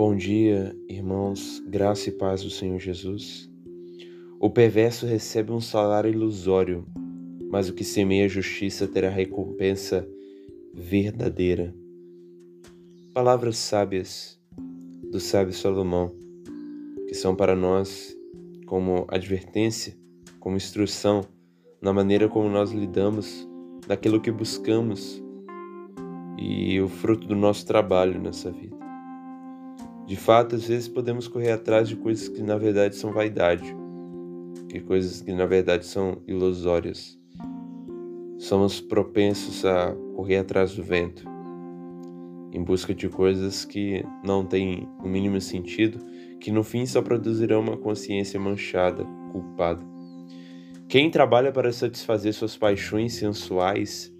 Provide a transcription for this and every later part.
Bom dia, irmãos, graça e paz do Senhor Jesus. O perverso recebe um salário ilusório, mas o que semeia justiça terá recompensa verdadeira. Palavras sábias do sábio Salomão, que são para nós como advertência, como instrução na maneira como nós lidamos, daquilo que buscamos e o fruto do nosso trabalho nessa vida. De fato, às vezes podemos correr atrás de coisas que na verdade são vaidade, de coisas que na verdade são ilusórias. Somos propensos a correr atrás do vento, em busca de coisas que não têm o mínimo sentido, que no fim só produzirão uma consciência manchada, culpada. Quem trabalha para satisfazer suas paixões sensuais,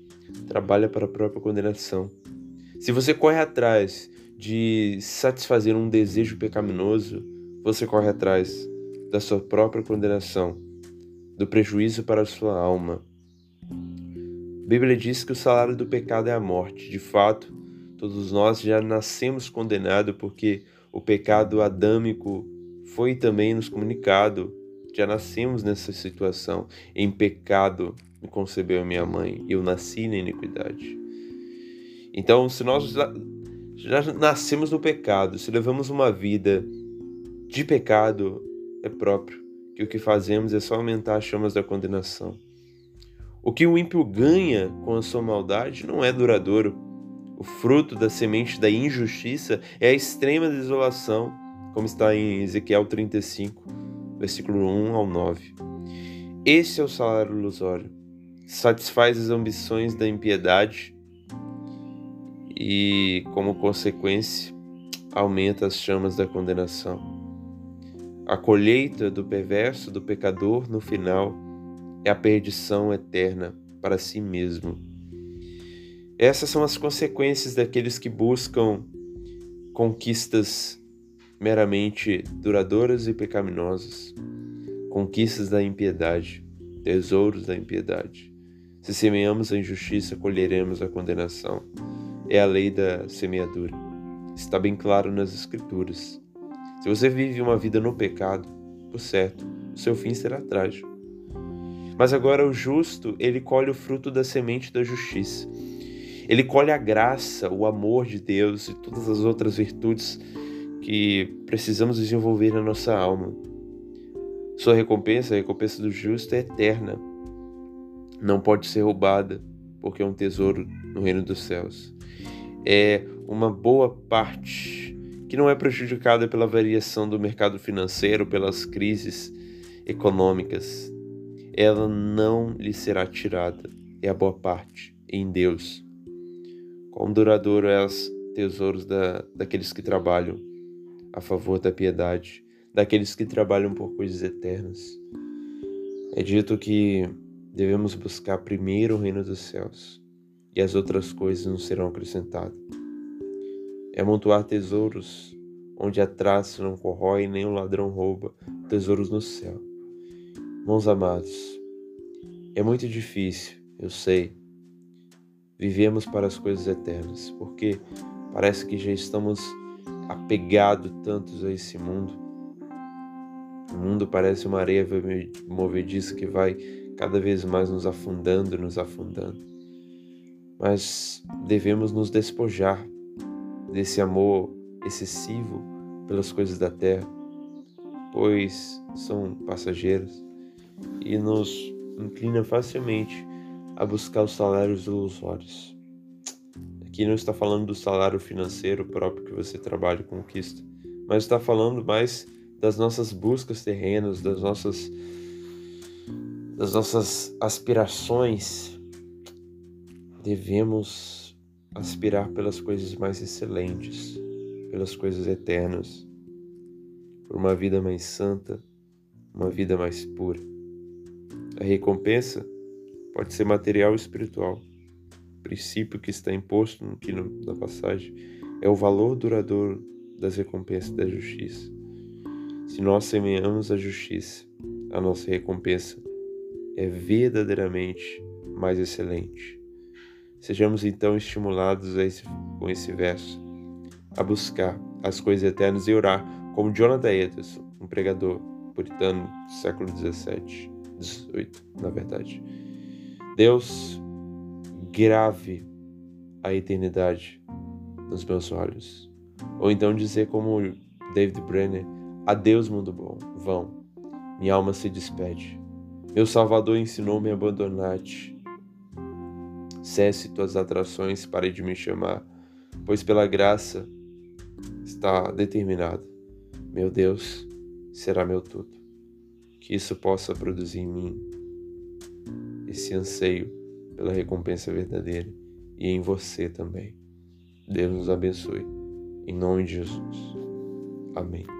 trabalha para a própria condenação. Se você corre atrás de satisfazer um desejo pecaminoso, você corre atrás da sua própria condenação, do prejuízo para a sua alma. A Bíblia diz que o salário do pecado é a morte. De fato, todos nós já nascemos condenados porque o pecado adâmico foi também nos comunicado. Já nascemos nessa situação. Em pecado me concebeu minha mãe, eu nasci na iniquidade. Então, se nós já nascemos no pecado, se levamos uma vida de pecado, é próprio que o que fazemos é só aumentar as chamas da condenação. O que o ímpio ganha com a sua maldade não é duradouro. O fruto da semente da injustiça é a extrema desolação, como está em Ezequiel 35, versículo 1 ao 9. Esse é o salário ilusório. Satisfaz as ambições da impiedade e, como consequência, aumenta as chamas da condenação. A colheita do perverso, do pecador, no final, é a perdição eterna para si mesmo. Essas são as consequências daqueles que buscam conquistas meramente duradouras e pecaminosas, conquistas da impiedade, tesouros da impiedade. Se semeamos a injustiça, colheremos a condenação é a lei da semeadura. Está bem claro nas Escrituras. Se você vive uma vida no pecado, por certo, o seu fim será trágico. Mas agora o justo, ele colhe o fruto da semente da justiça. Ele colhe a graça, o amor de Deus e todas as outras virtudes que precisamos desenvolver na nossa alma. Sua recompensa, a recompensa do justo, é eterna. Não pode ser roubada, porque é um tesouro no reino dos céus é uma boa parte que não é prejudicada pela variação do mercado financeiro, pelas crises econômicas. Ela não lhe será tirada. É a boa parte em Deus. Quão duradouro é os tesouros da, daqueles que trabalham a favor da piedade, daqueles que trabalham por coisas eternas. É dito que devemos buscar primeiro o reino dos céus e as outras coisas não serão acrescentadas. É amontoar tesouros onde a traça não corrói nem o ladrão rouba, tesouros no céu. Mãos amados, é muito difícil, eu sei. Vivemos para as coisas eternas, porque parece que já estamos apegados tantos a esse mundo. O mundo parece uma areia movediça que vai cada vez mais nos afundando, nos afundando mas devemos nos despojar desse amor excessivo pelas coisas da terra, pois são passageiras e nos inclina facilmente a buscar os salários ilusórios. Aqui não está falando do salário financeiro próprio que você trabalha e conquista, mas está falando mais das nossas buscas terrenas, das nossas das nossas aspirações devemos aspirar pelas coisas mais excelentes, pelas coisas eternas, por uma vida mais santa, uma vida mais pura. A recompensa pode ser material ou espiritual. O princípio que está imposto aqui na passagem é o valor duradouro das recompensas da justiça. Se nós semeamos a justiça, a nossa recompensa é verdadeiramente mais excelente. Sejamos então estimulados esse, com esse verso a buscar as coisas eternas e orar, como Jonathan Edwards, um pregador puritano do século 17, 18, na verdade. Deus, grave a eternidade nos meus olhos. Ou então dizer como David Brenner, adeus mundo bom, vão, minha alma se despede. Meu Salvador ensinou-me a abandonar-te. Cesse tuas atrações, pare de me chamar, pois pela graça está determinado. Meu Deus será meu tudo. Que isso possa produzir em mim esse anseio pela recompensa verdadeira e em você também. Deus nos abençoe. Em nome de Jesus. Amém.